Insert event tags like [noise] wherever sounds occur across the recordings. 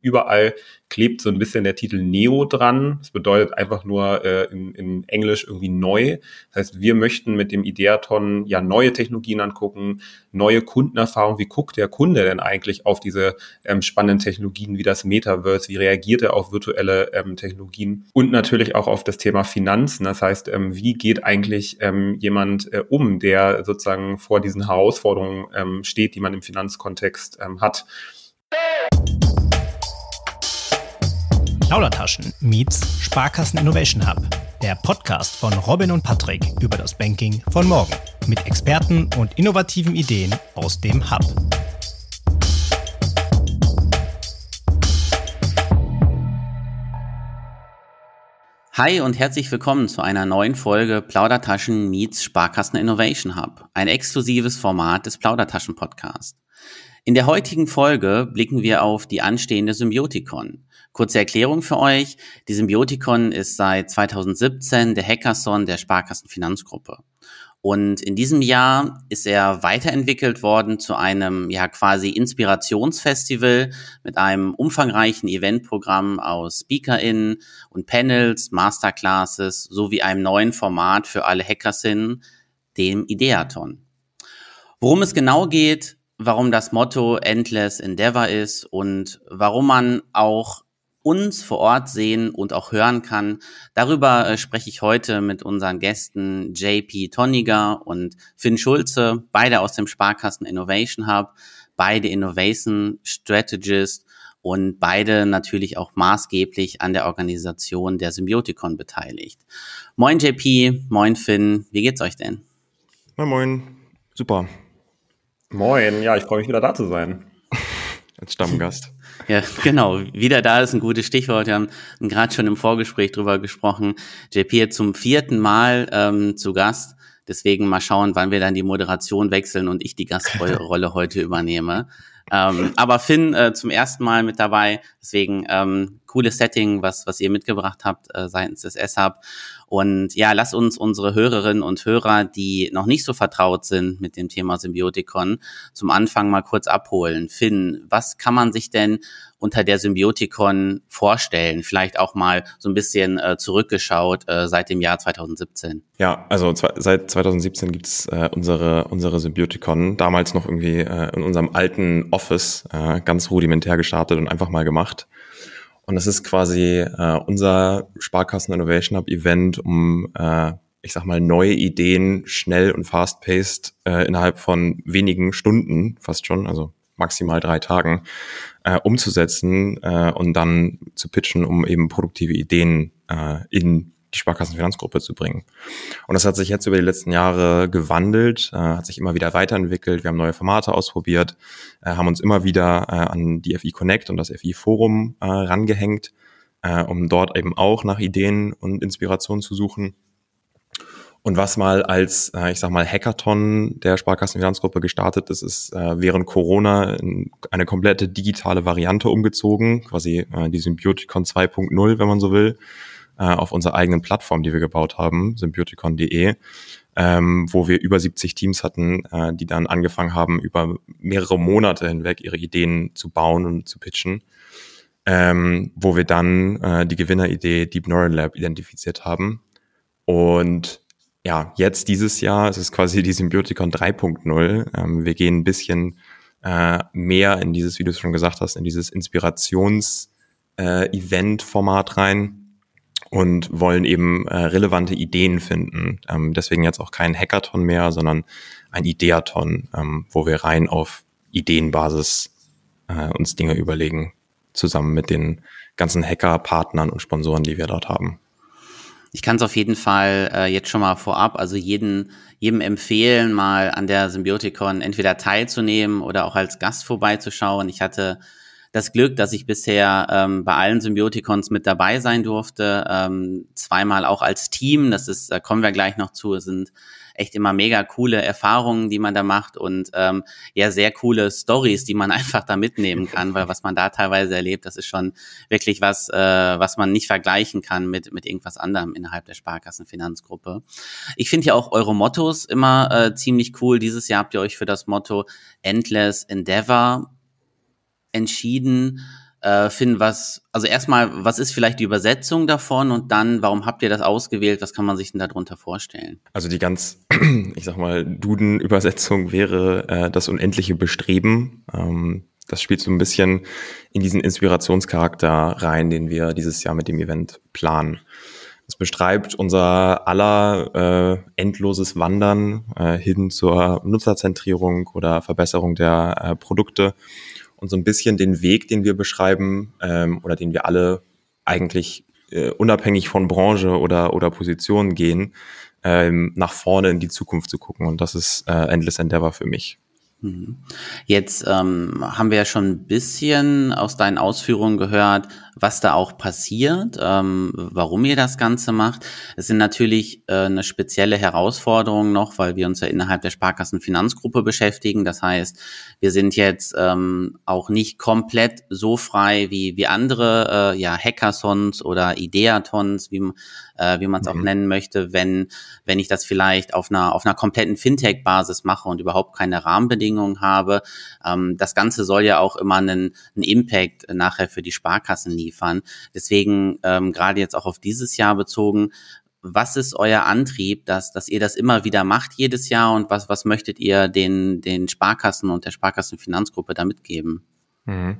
überall klebt so ein bisschen der Titel Neo dran. Das bedeutet einfach nur äh, in, in Englisch irgendwie neu. Das heißt, wir möchten mit dem Ideaton ja neue Technologien angucken, neue Kundenerfahrungen. Wie guckt der Kunde denn eigentlich auf diese ähm, spannenden Technologien wie das Metaverse? Wie reagiert er auf virtuelle ähm, Technologien? Und natürlich auch auf das Thema Finanzen. Das heißt, ähm, wie geht eigentlich ähm, jemand äh, um, der sozusagen vor diesen Herausforderungen ähm, steht, die man im Finanzkontext ähm, hat? Plaudertaschen meets Sparkassen Innovation Hub. Der Podcast von Robin und Patrick über das Banking von morgen. Mit Experten und innovativen Ideen aus dem Hub. Hi und herzlich willkommen zu einer neuen Folge Plaudertaschen meets Sparkassen Innovation Hub. Ein exklusives Format des Plaudertaschen Podcast. In der heutigen Folge blicken wir auf die anstehende Symbiotikon. Kurze Erklärung für euch. Die Symbiotikon ist seit 2017 der Hackathon der Sparkassen Finanzgruppe. Und in diesem Jahr ist er weiterentwickelt worden zu einem ja quasi Inspirationsfestival mit einem umfangreichen Eventprogramm aus SpeakerInnen und Panels, Masterclasses sowie einem neuen Format für alle Hackersinnen, dem Ideaton. Worum es genau geht, warum das Motto Endless Endeavor ist und warum man auch uns vor Ort sehen und auch hören kann. Darüber äh, spreche ich heute mit unseren Gästen JP Tonniger und Finn Schulze, beide aus dem Sparkassen Innovation Hub, beide Innovation Strategist und beide natürlich auch maßgeblich an der Organisation der Symbiotikon beteiligt. Moin JP, moin Finn, wie geht's euch denn? Moin, moin, super. Moin, ja, ich freue mich wieder da zu sein. Als Stammgast. Ja, genau. Wieder da ist ein gutes Stichwort. Wir haben gerade schon im Vorgespräch drüber gesprochen. JP jetzt zum vierten Mal ähm, zu Gast. Deswegen mal schauen, wann wir dann die Moderation wechseln und ich die Gastrolle [laughs] heute übernehme. Ähm, aber Finn äh, zum ersten Mal mit dabei. Deswegen ähm, cooles Setting, was, was ihr mitgebracht habt äh, seitens des S-Hub. Und ja, lass uns unsere Hörerinnen und Hörer, die noch nicht so vertraut sind mit dem Thema Symbiotikon, zum Anfang mal kurz abholen. Finn, was kann man sich denn unter der Symbiotikon vorstellen? Vielleicht auch mal so ein bisschen äh, zurückgeschaut äh, seit dem Jahr 2017. Ja, also seit 2017 gibt's äh, unsere, unsere Symbiotikon, damals noch irgendwie äh, in unserem alten Office, äh, ganz rudimentär gestartet und einfach mal gemacht. Und es ist quasi äh, unser Sparkassen Innovation Hub Event, um, äh, ich sag mal, neue Ideen schnell und fast-paced äh, innerhalb von wenigen Stunden, fast schon, also maximal drei Tagen, äh, umzusetzen äh, und dann zu pitchen, um eben produktive Ideen äh, in die Sparkassenfinanzgruppe zu bringen. Und das hat sich jetzt über die letzten Jahre gewandelt, äh, hat sich immer wieder weiterentwickelt. Wir haben neue Formate ausprobiert, äh, haben uns immer wieder äh, an die FI Connect und das FI Forum äh, rangehängt, äh, um dort eben auch nach Ideen und Inspirationen zu suchen. Und was mal als, äh, ich sag mal, Hackathon der Sparkassenfinanzgruppe gestartet ist, ist äh, während Corona in eine komplette digitale Variante umgezogen, quasi äh, die Symbiotikon 2.0, wenn man so will äh, auf unserer eigenen Plattform, die wir gebaut haben, symbioticon.de, ähm, wo wir über 70 Teams hatten, äh, die dann angefangen haben, über mehrere Monate hinweg ihre Ideen zu bauen und zu pitchen. Ähm, wo wir dann äh, die Gewinneridee Deep Neural Lab identifiziert haben. Und ja, jetzt dieses Jahr es ist quasi die Symbioticon 3.0. Ähm, wir gehen ein bisschen äh, mehr in dieses, wie du es schon gesagt hast, in dieses Inspirations-Event-Format äh, rein und wollen eben äh, relevante Ideen finden. Ähm, deswegen jetzt auch kein Hackathon mehr, sondern ein Ideathon, ähm, wo wir rein auf Ideenbasis äh, uns Dinge überlegen, zusammen mit den ganzen Hacker-Partnern und Sponsoren, die wir dort haben. Ich kann es auf jeden Fall äh, jetzt schon mal vorab, also jeden, jedem empfehlen, mal an der Symbiotikon entweder teilzunehmen oder auch als Gast vorbeizuschauen. Ich hatte das Glück, dass ich bisher ähm, bei allen Symbiotikons mit dabei sein durfte. Ähm, zweimal auch als Team, das ist, da kommen wir gleich noch zu, sind echt immer mega coole Erfahrungen, die man da macht und ähm, ja, sehr coole Stories, die man [laughs] einfach da mitnehmen kann, weil was man da teilweise erlebt, das ist schon wirklich was, äh, was man nicht vergleichen kann mit, mit irgendwas anderem innerhalb der Sparkassenfinanzgruppe. Ich finde ja auch eure Mottos immer äh, ziemlich cool. Dieses Jahr habt ihr euch für das Motto Endless Endeavor entschieden. äh, Finn, was, also erstmal, was ist vielleicht die Übersetzung davon und dann, warum habt ihr das ausgewählt? Was kann man sich denn darunter vorstellen? Also die ganz, [clears throat] ich sag mal, Duden-Übersetzung wäre äh, das unendliche Bestreben. Ähm, das spielt so ein bisschen in diesen Inspirationscharakter rein, den wir dieses Jahr mit dem Event planen. Es beschreibt unser aller äh, endloses Wandern äh, hin zur Nutzerzentrierung oder Verbesserung der äh, Produkte und so ein bisschen den Weg, den wir beschreiben ähm, oder den wir alle eigentlich äh, unabhängig von Branche oder, oder Position gehen, ähm, nach vorne in die Zukunft zu gucken. Und das ist äh, Endless Endeavor für mich. Mhm. Jetzt ähm, haben wir ja schon ein bisschen aus deinen Ausführungen gehört, was da auch passiert, ähm, warum ihr das Ganze macht. Es sind natürlich äh, eine spezielle Herausforderung noch, weil wir uns ja innerhalb der Sparkassenfinanzgruppe beschäftigen. Das heißt, wir sind jetzt ähm, auch nicht komplett so frei wie, wie andere äh, ja, Hackathons oder Ideathons, wie, äh, wie man es auch mhm. nennen möchte, wenn, wenn ich das vielleicht auf einer, auf einer kompletten Fintech-Basis mache und überhaupt keine Rahmenbedingungen habe. Ähm, das Ganze soll ja auch immer einen, einen Impact nachher für die Sparkassen liefern. Deswegen ähm, gerade jetzt auch auf dieses Jahr bezogen, was ist euer Antrieb, dass, dass ihr das immer wieder macht jedes Jahr und was, was möchtet ihr den, den Sparkassen und der Sparkassenfinanzgruppe da mitgeben? Mhm.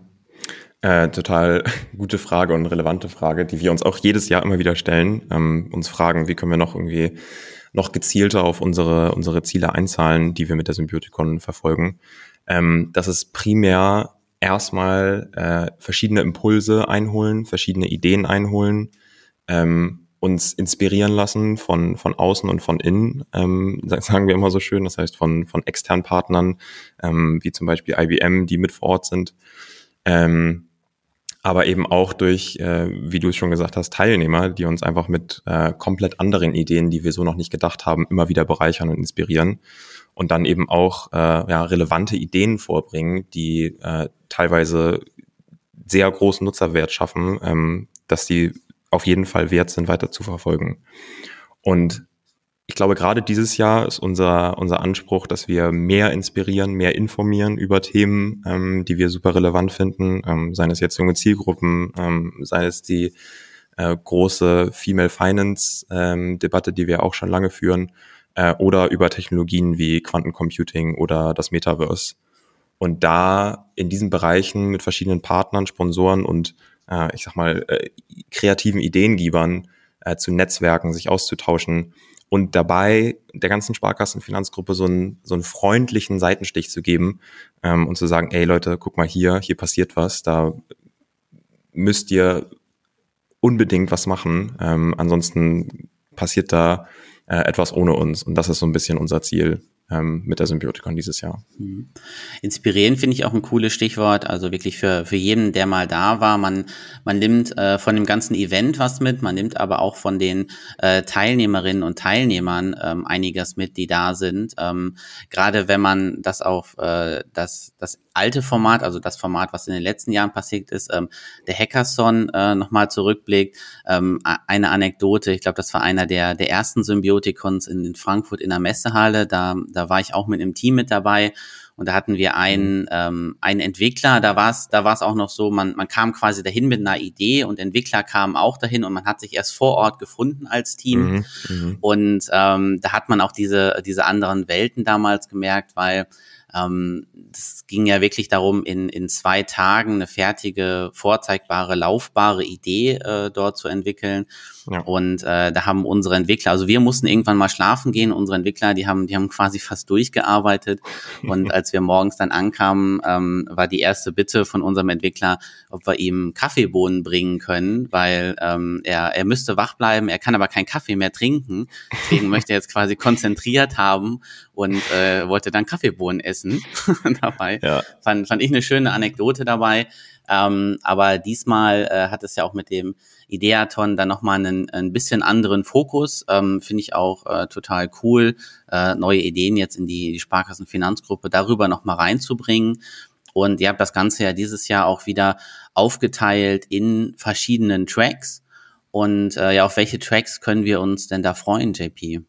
Äh, total [laughs] gute Frage und relevante Frage, die wir uns auch jedes Jahr immer wieder stellen. Ähm, uns fragen, wie können wir noch irgendwie noch gezielter auf unsere, unsere Ziele einzahlen, die wir mit der Symbiotikon verfolgen. Ähm, das ist primär erstmal äh, verschiedene Impulse einholen, verschiedene Ideen einholen, ähm, uns inspirieren lassen von, von außen und von innen, ähm, [laughs] sagen wir immer so schön, das heißt von, von externen Partnern, ähm, wie zum Beispiel IBM, die mit vor Ort sind, ähm, aber eben auch durch, äh, wie du es schon gesagt hast, Teilnehmer, die uns einfach mit äh, komplett anderen Ideen, die wir so noch nicht gedacht haben, immer wieder bereichern und inspirieren und dann eben auch äh, ja, relevante Ideen vorbringen, die äh, teilweise sehr großen Nutzerwert schaffen, ähm, dass die auf jeden Fall wert sind, weiter zu verfolgen. Und ich glaube, gerade dieses Jahr ist unser, unser Anspruch, dass wir mehr inspirieren, mehr informieren über Themen, ähm, die wir super relevant finden, ähm, seien es jetzt junge Zielgruppen, ähm, sei es die äh, große Female Finance ähm, Debatte, die wir auch schon lange führen, äh, oder über Technologien wie Quantencomputing oder das Metaverse. Und da in diesen Bereichen mit verschiedenen Partnern, Sponsoren und äh, ich sag mal äh, kreativen Ideengebern äh, zu Netzwerken, sich auszutauschen und dabei der ganzen Sparkassenfinanzgruppe so einen, so einen freundlichen Seitenstich zu geben ähm, und zu sagen, ey Leute, guck mal hier, hier passiert was, da müsst ihr unbedingt was machen, ähm, ansonsten passiert da äh, etwas ohne uns. Und das ist so ein bisschen unser Ziel ähm, mit der Symbiotikon dieses Jahr. Mhm. Inspirieren finde ich auch ein cooles Stichwort. Also wirklich für, für jeden, der mal da war. Man, man nimmt äh, von dem ganzen Event was mit, man nimmt aber auch von den äh, Teilnehmerinnen und Teilnehmern ähm, einiges mit, die da sind. Ähm, Gerade wenn man das auf äh, das, das alte Format, also das Format, was in den letzten Jahren passiert ist, ähm, der Hackathon äh, nochmal zurückblickt. Ähm, eine Anekdote, ich glaube, das war einer der, der ersten Symbiotikons in, in Frankfurt in der Messehalle. Da, da war ich auch mit einem Team mit dabei und da hatten wir einen, mhm. ähm, einen Entwickler, da war es da war's auch noch so, man, man kam quasi dahin mit einer Idee und Entwickler kamen auch dahin und man hat sich erst vor Ort gefunden als Team. Mhm, mhm. und ähm, da hat man auch diese, diese anderen Welten damals gemerkt, weil ähm, das ging ja wirklich darum, in, in zwei Tagen eine fertige, vorzeigbare, laufbare Idee äh, dort zu entwickeln. Ja. Und äh, da haben unsere Entwickler, also wir mussten irgendwann mal schlafen gehen. Unsere Entwickler, die haben, die haben quasi fast durchgearbeitet. [laughs] Und als wir morgens dann ankamen, ähm, war die erste Bitte von unserem Entwickler, ob wir ihm Kaffeebohnen bringen können, weil ähm, er, er müsste wach bleiben, er kann aber keinen Kaffee mehr trinken. Deswegen [laughs] möchte er jetzt quasi konzentriert haben und äh, wollte dann Kaffeebohnen essen [laughs] dabei. Ja. Fand, fand ich eine schöne Anekdote dabei. Ähm, aber diesmal äh, hat es ja auch mit dem Ideaton dann nochmal einen, ein bisschen anderen Fokus. Ähm, Finde ich auch äh, total cool, äh, neue Ideen jetzt in die, die Sparkassenfinanzgruppe darüber nochmal reinzubringen. Und ihr habt das Ganze ja dieses Jahr auch wieder aufgeteilt in verschiedenen Tracks. Und äh, ja, auf welche Tracks können wir uns denn da freuen, JP?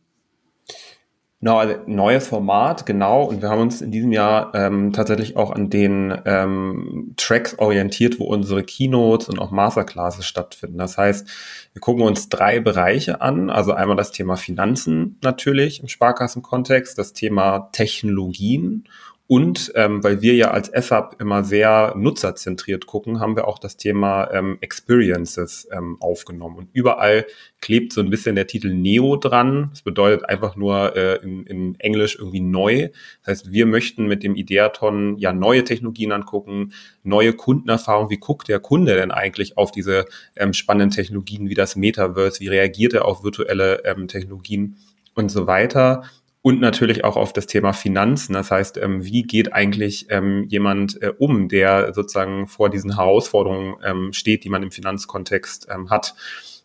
Genau, also neues Format, genau. Und wir haben uns in diesem Jahr ähm, tatsächlich auch an den ähm, Tracks orientiert, wo unsere Keynotes und auch Masterclasses stattfinden. Das heißt, wir gucken uns drei Bereiche an. Also einmal das Thema Finanzen natürlich im Sparkassenkontext, das Thema Technologien und ähm, weil wir ja als SAP immer sehr nutzerzentriert gucken, haben wir auch das Thema ähm, Experiences ähm, aufgenommen. Und überall klebt so ein bisschen der Titel Neo dran. Das bedeutet einfach nur äh, in, in Englisch irgendwie neu. Das heißt, wir möchten mit dem Ideaton ja neue Technologien angucken, neue Kundenerfahrungen. Wie guckt der Kunde denn eigentlich auf diese ähm, spannenden Technologien wie das Metaverse? Wie reagiert er auf virtuelle ähm, Technologien? und so weiter und natürlich auch auf das Thema Finanzen. Das heißt, ähm, wie geht eigentlich ähm, jemand äh, um, der sozusagen vor diesen Herausforderungen ähm, steht, die man im Finanzkontext ähm, hat.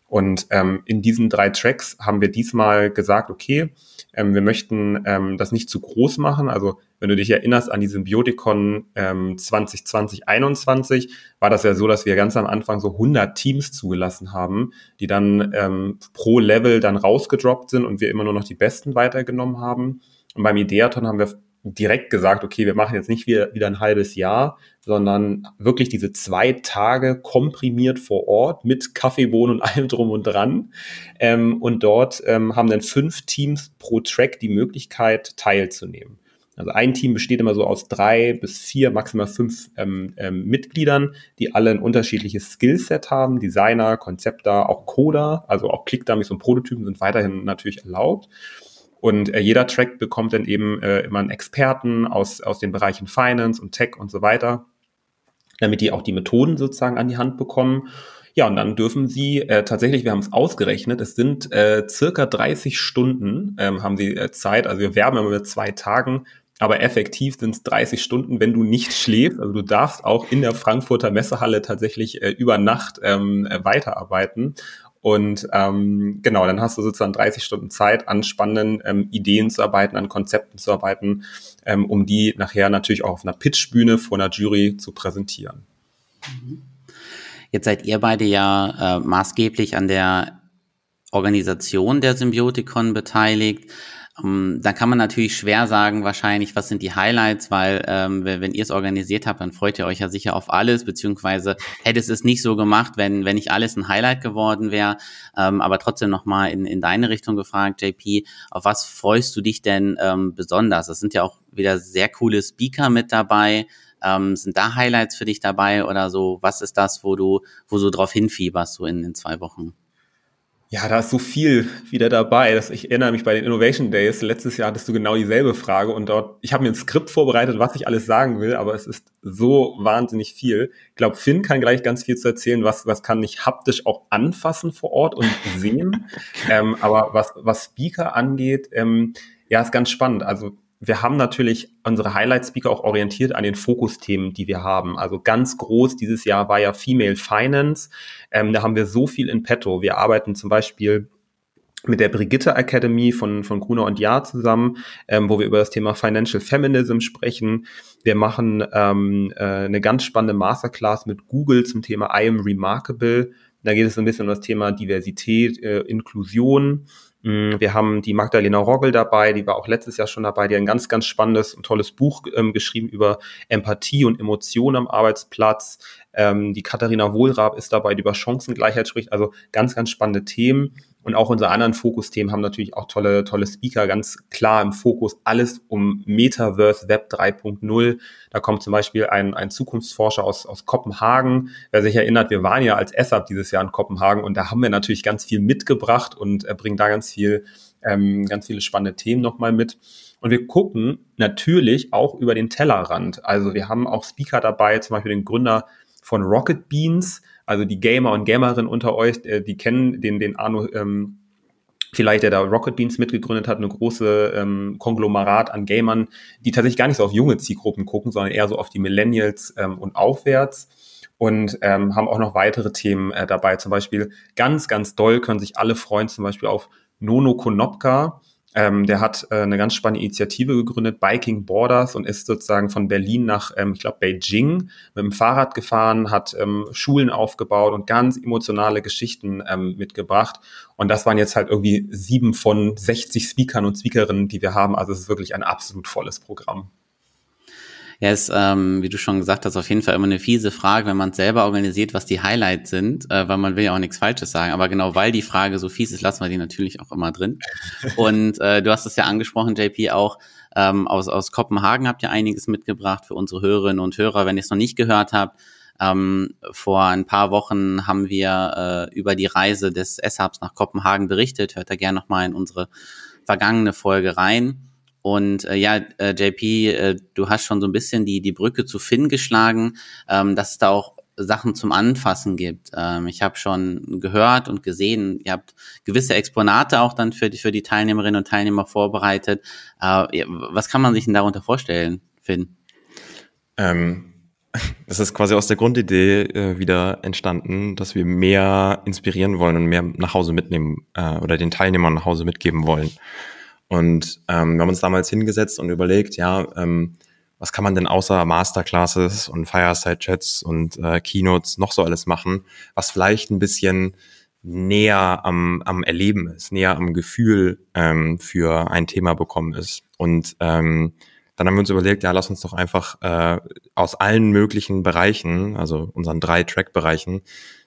Und ähm, in diesen drei Tracks haben wir diesmal gesagt, okay, ähm, wir möchten ähm, das nicht zu groß machen. Also wenn du dich erinnerst an die Symbiotikon ähm, 2020, 21, war das ja so, dass wir ganz am Anfang so 100 Teams zugelassen haben, die dann ähm, pro Level dann rausgedroppt sind und wir immer nur noch die Besten weitergenommen haben. Und beim Ideaton haben wir direkt gesagt, okay, wir machen jetzt nicht wieder, wieder ein halbes Jahr, sondern wirklich diese zwei Tage komprimiert vor Ort mit Kaffeebohnen und [laughs] allem drum und dran. Ähm, und dort ähm, haben dann fünf Teams pro Track die Möglichkeit teilzunehmen. Also ein Team besteht immer so aus drei bis vier, maximal fünf ähm, ähm, Mitgliedern, die alle ein unterschiedliches Skillset haben. Designer, Konzepter, auch Coder, also auch Clickdummies und Prototypen sind weiterhin natürlich erlaubt. Und äh, jeder Track bekommt dann eben äh, immer einen Experten aus, aus den Bereichen Finance und Tech und so weiter, damit die auch die Methoden sozusagen an die Hand bekommen. Ja, und dann dürfen Sie äh, tatsächlich, wir haben es ausgerechnet, es sind äh, circa 30 Stunden ähm, haben Sie äh, Zeit. Also wir werben immer mit zwei Tagen aber effektiv sind es 30 Stunden, wenn du nicht schläfst. Also du darfst auch in der Frankfurter Messehalle tatsächlich äh, über Nacht ähm, äh, weiterarbeiten. Und ähm, genau, dann hast du sozusagen 30 Stunden Zeit, an spannenden ähm, Ideen zu arbeiten, an Konzepten zu arbeiten, ähm, um die nachher natürlich auch auf einer Pitchbühne vor einer Jury zu präsentieren. Jetzt seid ihr beide ja äh, maßgeblich an der Organisation der Symbiotikon beteiligt. Um, ähm, da kann man natürlich schwer sagen, wahrscheinlich, was sind die Highlights, weil ähm, wenn ihr es organisiert habt, dann freut ihr euch ja sicher auf alles, beziehungsweise hätte es es nicht so gemacht, wenn, wenn nicht alles ein Highlight geworden wäre. Ähm, aber trotzdem nochmal in, in deine Richtung gefragt, JP, auf was freust du dich denn ähm, besonders? Es sind ja auch wieder sehr coole Speaker mit dabei. Ähm, sind da Highlights für dich dabei oder so? Was ist das, wo du, wo du drauf hinfieberst, so in, in zwei Wochen? Ja, da ist so viel wieder dabei. Dass ich erinnere mich bei den Innovation Days, letztes Jahr hattest du genau dieselbe Frage und dort, ich habe mir ein Skript vorbereitet, was ich alles sagen will, aber es ist so wahnsinnig viel. Ich glaube, Finn kann gleich ganz viel zu erzählen, was, was kann ich haptisch auch anfassen vor Ort und sehen. [laughs] ähm, aber was, was Speaker angeht, ähm, ja, ist ganz spannend. Also wir haben natürlich unsere Highlight-Speaker auch orientiert an den Fokusthemen, die wir haben. Also ganz groß dieses Jahr war ja Female Finance. Ähm, da haben wir so viel in petto. Wir arbeiten zum Beispiel mit der Brigitte Academy von, von Gruner und Jahr zusammen, ähm, wo wir über das Thema Financial Feminism sprechen. Wir machen ähm, äh, eine ganz spannende Masterclass mit Google zum Thema I am Remarkable. Da geht es ein bisschen um das Thema Diversität, äh, Inklusion. Mm, wir haben die Magdalena Roggel dabei, die war auch letztes Jahr schon dabei, die ein ganz, ganz spannendes und tolles Buch ähm, geschrieben über Empathie und Emotionen am Arbeitsplatz. Ähm, die Katharina Wohlrab ist dabei, die über Chancengleichheit spricht. Also ganz, ganz spannende Themen. Und auch unsere anderen Fokusthemen haben natürlich auch tolle, tolle Speaker, ganz klar im Fokus. Alles um Metaverse Web 3.0. Da kommt zum Beispiel ein, ein Zukunftsforscher aus, aus Kopenhagen. Wer sich erinnert, wir waren ja als ESAP dieses Jahr in Kopenhagen und da haben wir natürlich ganz viel mitgebracht und äh, bringen da ganz viel, ähm, ganz viele spannende Themen nochmal mit. Und wir gucken natürlich auch über den Tellerrand. Also wir haben auch Speaker dabei, zum Beispiel den Gründer von Rocket Beans, also die Gamer und Gamerinnen unter euch, äh, die kennen den, den Arno ähm, vielleicht, der da Rocket Beans mitgegründet hat, eine große ähm, Konglomerat an Gamern, die tatsächlich gar nicht so auf junge Zielgruppen gucken, sondern eher so auf die Millennials ähm, und aufwärts und ähm, haben auch noch weitere Themen äh, dabei. Zum Beispiel ganz, ganz doll können sich alle freuen, zum Beispiel auf Nono Konopka. Ähm, der hat äh, eine ganz spannende Initiative gegründet, Biking Borders, und ist sozusagen von Berlin nach, ähm, ich glaube, Beijing mit dem Fahrrad gefahren, hat ähm, Schulen aufgebaut und ganz emotionale Geschichten ähm, mitgebracht. Und das waren jetzt halt irgendwie sieben von 60 Speakern und Speakerinnen, die wir haben. Also es ist wirklich ein absolut volles Programm. Ja, ist, ähm, wie du schon gesagt hast, auf jeden Fall immer eine fiese Frage, wenn man selber organisiert, was die Highlights sind, äh, weil man will ja auch nichts Falsches sagen. Aber genau weil die Frage so fies ist, lassen wir die natürlich auch immer drin. [laughs] Und äh, du hast es ja angesprochen, JP, auch ähm, aus, aus Kopenhagen habt ihr einiges mitgebracht für unsere Hörerinnen und Hörer. Wenn ihr es noch nicht gehört habt, ähm, vor ein paar Wochen haben wir äh, über die Reise des S-Hubs nach Kopenhagen berichtet. Hört da gerne nochmal in unsere vergangene Folge rein. Und äh, ja, äh, JP, äh, du hast schon so ein bisschen die, die Brücke zu Finn geschlagen, ähm, dass es da auch Sachen zum Anfassen gibt. Ähm, ich habe schon gehört und gesehen, ihr habt gewisse Exponate auch dann für die, für die Teilnehmerinnen und Teilnehmer vorbereitet. Äh, was kann man sich denn darunter vorstellen, Finn? Ähm, [laughs] das ist quasi aus der Grundidee äh, wieder entstanden, dass wir mehr inspirieren wollen und mehr nach Hause mitnehmen äh, oder den Teilnehmern nach Hause mitgeben wollen. Und ähm, wir haben uns damals hingesetzt und überlegt, ja, ähm, was kann man denn außer Masterclasses und Fireside-Chats und äh, Keynotes noch so alles machen, was vielleicht ein bisschen näher am, am Erleben ist, näher am Gefühl ähm, für ein Thema bekommen ist. Und ähm, dann haben wir uns überlegt, ja, lass uns doch einfach äh, aus allen möglichen Bereichen, also unseren drei Track-Bereichen,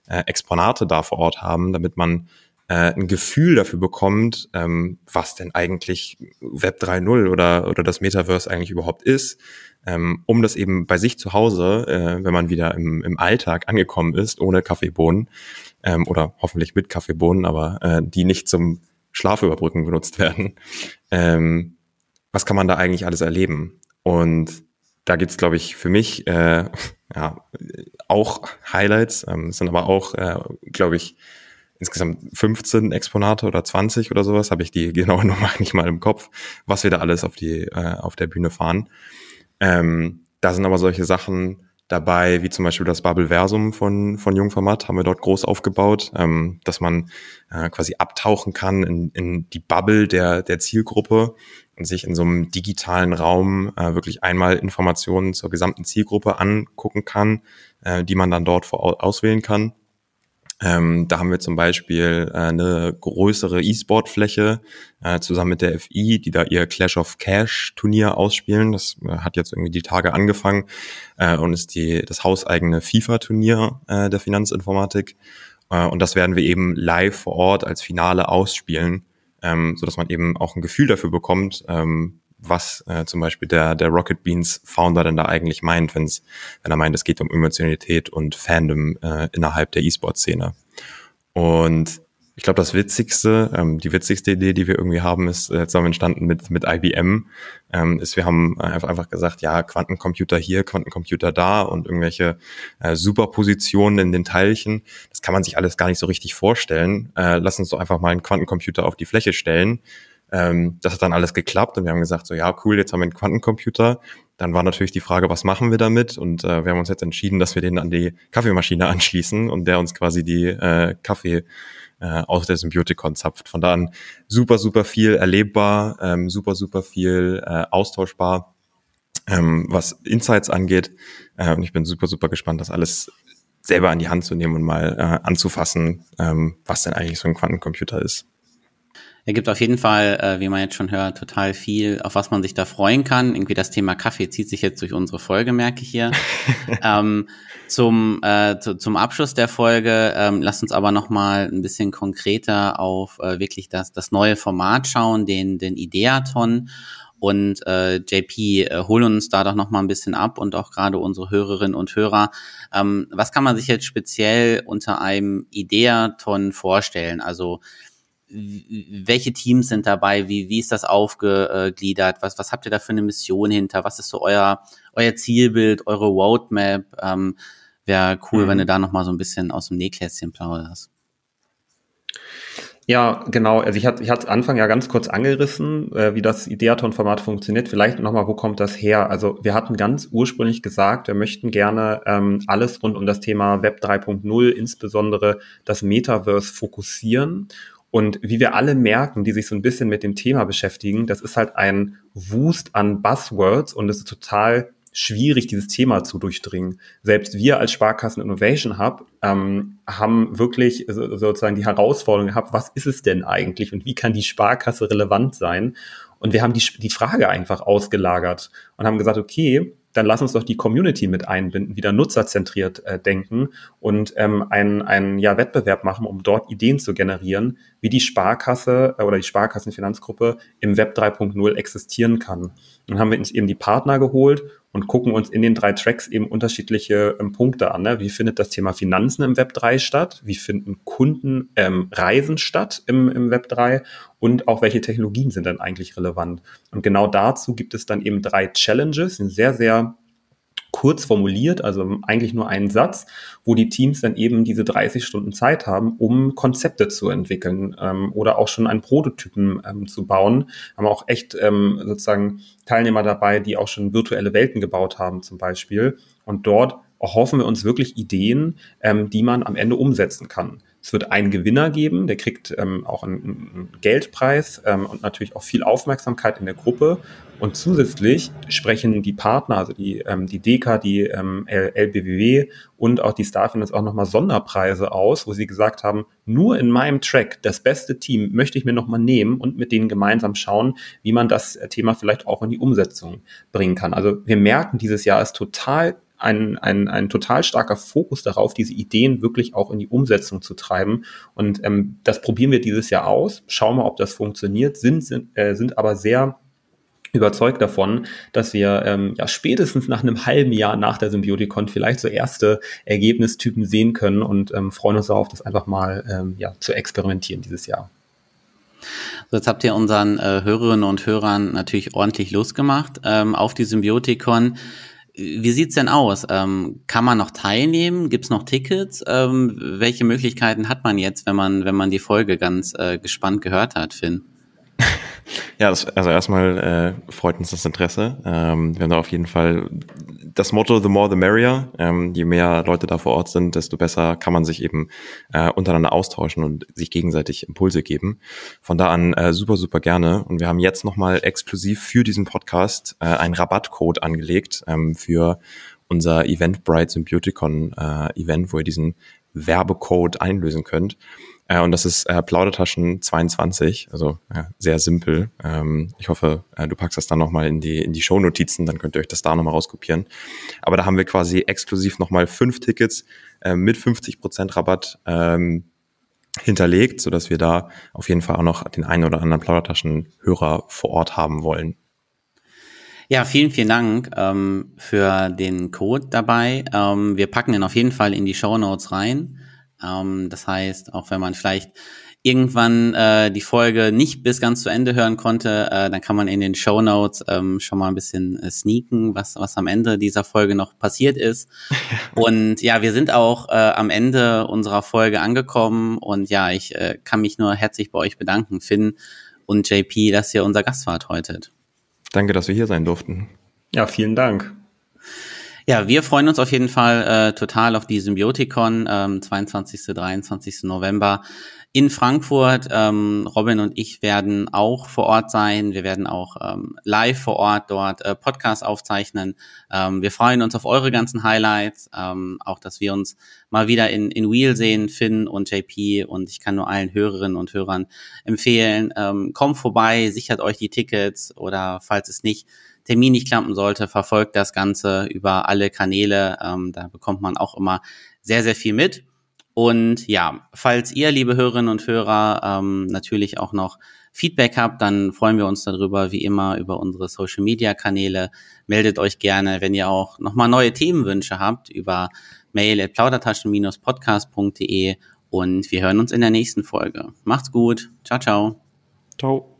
äh, Exponate da vor Ort haben, damit man äh, ein Gefühl dafür bekommt, ähm, was denn eigentlich Web 3.0 oder, oder das Metaverse eigentlich überhaupt ist, ähm, um das eben bei sich zu Hause, äh, wenn man wieder im, im Alltag angekommen ist, ohne Kaffeebohnen ähm, oder hoffentlich mit Kaffeebohnen, aber äh, die nicht zum Schlafüberbrücken benutzt werden, ähm, was kann man da eigentlich alles erleben? Und da gibt's, glaube ich, für mich äh, ja, auch Highlights, ähm, sind aber auch, äh, glaube ich, insgesamt 15 Exponate oder 20 oder sowas, habe ich die [laughs] genaue Nummer nicht mal im Kopf, was wir da alles auf die äh, auf der Bühne fahren. Ähm, da sind aber solche Sachen dabei, wie zum Beispiel das Bubbleversum von, von Jungformat, haben wir dort groß aufgebaut, ähm, dass man äh, quasi abtauchen kann in, in die Bubble der, der Zielgruppe und sich in so einem digitalen Raum äh, wirklich einmal Informationen zur gesamten Zielgruppe angucken kann, äh, die man dann dort vor, auswählen kann. Ähm, da haben wir zum Beispiel äh, eine größere E-Sport-Fläche äh, zusammen mit der FI, die da ihr Clash of Cash Turnier ausspielen. Das äh, hat jetzt irgendwie die Tage angefangen äh, und ist die das hauseigene FIFA-Turnier äh, der Finanzinformatik. Äh, und das werden wir eben live vor Ort als Finale ausspielen, ähm, so dass man eben auch ein Gefühl dafür bekommt, ähm, was äh, zum Beispiel der, der Rocket Beans Founder denn da eigentlich meint, wenn's, wenn er meint, es geht um Emotionalität und Fandom äh, innerhalb der E-Sport-Szene. Und ich glaube, das Witzigste, ähm, die witzigste Idee, die wir irgendwie haben, ist äh, zusammen entstanden mit, mit IBM, ähm, ist, wir haben einfach, einfach gesagt, ja, Quantencomputer hier, Quantencomputer da und irgendwelche äh, Superpositionen in den Teilchen. Das kann man sich alles gar nicht so richtig vorstellen. Äh, lass uns doch einfach mal einen Quantencomputer auf die Fläche stellen ähm, das hat dann alles geklappt und wir haben gesagt, so ja, cool, jetzt haben wir einen Quantencomputer. Dann war natürlich die Frage, was machen wir damit? Und äh, wir haben uns jetzt entschieden, dass wir den an die Kaffeemaschine [laughs] anschließen und der uns quasi die äh, Kaffee äh, aus der Symbiotikon zapft. Von da an super, super viel erlebbar, ähm, super, super viel äh, austauschbar, ähm, was Insights angeht. Äh, und ich bin super, super gespannt, das alles selber an die Hand zu nehmen und mal äh, anzufassen, ähm, was denn eigentlich so ein Quantencomputer ist. Er gibt auf jeden Fall, äh, wie man jetzt schon hört, total viel, auf was man sich da freuen kann. Irgendwie das Thema Kaffee zieht sich jetzt durch unsere Folge, merke ich hier. [laughs] ähm, zum, äh, zu, zum Abschluss der Folge, ähm, lasst uns aber noch mal ein bisschen konkreter auf äh, wirklich das, das neue Format schauen, den, den Ideaton. Und äh, JP, äh, hol uns da doch noch mal ein bisschen ab und auch gerade unsere Hörerinnen und Hörer. Ähm, was kann man sich jetzt speziell unter einem Ideaton vorstellen? Also welche Teams sind dabei? Wie, wie ist das aufgegliedert? Was, was habt ihr da für eine Mission hinter? Was ist so euer, euer Zielbild, eure Roadmap? Ähm, Wäre cool, mhm. wenn du da nochmal so ein bisschen aus dem Nähkästchen plauderst. Ja, genau. Also ich hatte ich hatte Anfang ja ganz kurz angerissen, äh, wie das Ideaton-Format funktioniert. Vielleicht nochmal, wo kommt das her? Also wir hatten ganz ursprünglich gesagt, wir möchten gerne ähm, alles rund um das Thema Web 3.0, insbesondere das Metaverse, fokussieren Und wie wir alle merken, die sich so ein bisschen mit dem Thema beschäftigen, das ist halt ein Wust an Buzzwords und es ist total schwierig, dieses Thema zu durchdringen. Selbst wir als Sparkassen Innovation Hub ähm, haben wirklich so, sozusagen die Herausforderung gehabt, was ist es denn eigentlich und wie kann die Sparkasse relevant sein? Und wir haben die, die Frage einfach ausgelagert und haben gesagt, okay, dann lass uns doch die Community mit einbinden, wieder nutzerzentriert äh, denken und ähm, einen, einen ja, Wettbewerb machen, um dort Ideen zu generieren, wie die Sparkasse äh, oder die Sparkassenfinanzgruppe im Web 3.0 existieren kann. Dann haben wir uns eben die Partner geholt und gucken uns in den drei Tracks eben unterschiedliche ähm, Punkte an. Ne? Wie findet das Thema Finanzen im Web 3 statt? Wie finden Kunden ähm, Reisen statt im, im Web 3? Und auch welche Technologien sind dann eigentlich relevant? Und genau dazu gibt es dann eben drei Challenges, sind sehr, sehr kurz formuliert, also eigentlich nur einen Satz, wo die Teams dann eben diese 30 Stunden Zeit haben, um Konzepte zu entwickeln ähm, oder auch schon einen Prototypen ähm, zu bauen. Haben auch echt ähm, sozusagen Teilnehmer dabei, die auch schon virtuelle Welten gebaut haben zum Beispiel. Und dort erhoffen wir uns wirklich Ideen, ähm, die man am Ende umsetzen kann. Es wird einen Gewinner geben, der kriegt ähm, auch einen, einen Geldpreis ähm, und natürlich auch viel Aufmerksamkeit in der Gruppe. Und zusätzlich sprechen die Partner, also die, ähm, die DECA, die ähm, LBWW und auch die Starfinance auch nochmal Sonderpreise aus, wo sie gesagt haben, nur in meinem Track, das beste Team möchte ich mir nochmal nehmen und mit denen gemeinsam schauen, wie man das Thema vielleicht auch in die Umsetzung bringen kann. Also wir merken, dieses Jahr ist total ein, ein, ein total starker Fokus darauf, diese Ideen wirklich auch in die Umsetzung zu treiben. Und ähm, das probieren wir dieses Jahr aus, schauen mal, ob das funktioniert, sind, sind, äh, sind aber sehr überzeugt davon, dass wir ähm, ja spätestens nach einem halben Jahr nach der Symbiotikon vielleicht so erste Ergebnistypen sehen können und ähm, freuen uns darauf, das einfach mal ähm, ja, zu experimentieren dieses Jahr. So, jetzt habt ihr unseren äh, Hörerinnen und Hörern natürlich ordentlich losgemacht ähm, auf die Symbiotikon. Wie sieht's denn aus? Ähm, kann man noch teilnehmen? Gibt's noch Tickets? Ähm, welche Möglichkeiten hat man jetzt, wenn man, wenn man die Folge ganz äh, gespannt gehört hat, Finn? [laughs] Ja, das, also erstmal äh, freut uns das Interesse. Ähm, wir haben da auf jeden Fall das Motto The more the merrier. Ähm, je mehr Leute da vor Ort sind, desto besser kann man sich eben äh, untereinander austauschen und sich gegenseitig Impulse geben. Von da an äh, super, super gerne. Und wir haben jetzt nochmal exklusiv für diesen Podcast äh, einen Rabattcode angelegt ähm, für unser Eventbrite Symbioticon äh, Event, wo ihr diesen Werbecode einlösen könnt. Äh, und das ist äh, Plaudertaschen 22, also äh, sehr simpel. Ähm, ich hoffe, äh, du packst das dann nochmal in die, in die Shownotizen, dann könnt ihr euch das da nochmal rauskopieren. Aber da haben wir quasi exklusiv nochmal fünf Tickets äh, mit 50% Rabatt ähm, hinterlegt, sodass wir da auf jeden Fall auch noch den einen oder anderen Plaudertaschenhörer vor Ort haben wollen. Ja, vielen, vielen Dank ähm, für den Code dabei. Ähm, wir packen den auf jeden Fall in die Show Notes rein. Ähm, das heißt, auch wenn man vielleicht irgendwann äh, die Folge nicht bis ganz zu Ende hören konnte, äh, dann kann man in den Show Notes ähm, schon mal ein bisschen äh, sneaken, was, was am Ende dieser Folge noch passiert ist. [laughs] und ja, wir sind auch äh, am Ende unserer Folge angekommen und ja, ich äh, kann mich nur herzlich bei euch bedanken, Finn und JP, dass ihr unser Gast wart heute. Danke, dass wir hier sein durften. Ja, vielen Dank. Ja, wir freuen uns auf jeden Fall äh, total auf die Symbiotikon, ähm, 22. 23. November in Frankfurt. Ähm, Robin und ich werden auch vor Ort sein. Wir werden auch ähm, live vor Ort dort äh, Podcast aufzeichnen. Ähm, wir freuen uns auf eure ganzen Highlights, ähm, auch dass wir uns mal wieder in, in Wheel sehen, Finn und JP. Und ich kann nur allen Hörerinnen und Hörern empfehlen, ähm, kommt vorbei, sichert euch die Tickets oder falls es nicht Termin nicht klappen sollte, verfolgt das Ganze über alle Kanäle. Ähm, da bekommt man auch immer sehr, sehr viel mit. Und ja, falls ihr, liebe Hörerinnen und Hörer, ähm, natürlich auch noch Feedback habt, dann freuen wir uns darüber, wie immer, über unsere Social Media Kanäle. Meldet euch gerne, wenn ihr auch nochmal neue Themenwünsche habt, über mail at plaudertaschen-podcast.de und wir hören uns in der nächsten Folge. Macht's gut. Ciao, ciao. Ciao.